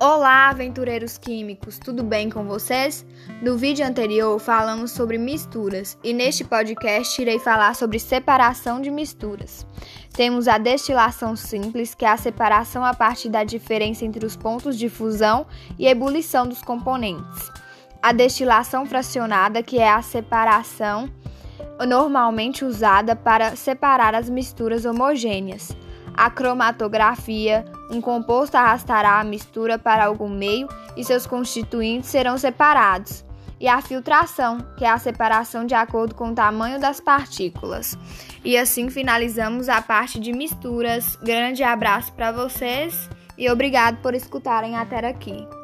Olá, aventureiros químicos, tudo bem com vocês? No vídeo anterior falamos sobre misturas e neste podcast irei falar sobre separação de misturas. Temos a destilação simples, que é a separação a partir da diferença entre os pontos de fusão e ebulição dos componentes. A destilação fracionada, que é a separação normalmente usada para separar as misturas homogêneas. A cromatografia, um composto arrastará a mistura para algum meio e seus constituintes serão separados. E a filtração, que é a separação de acordo com o tamanho das partículas. E assim finalizamos a parte de misturas. Grande abraço para vocês e obrigado por escutarem até aqui.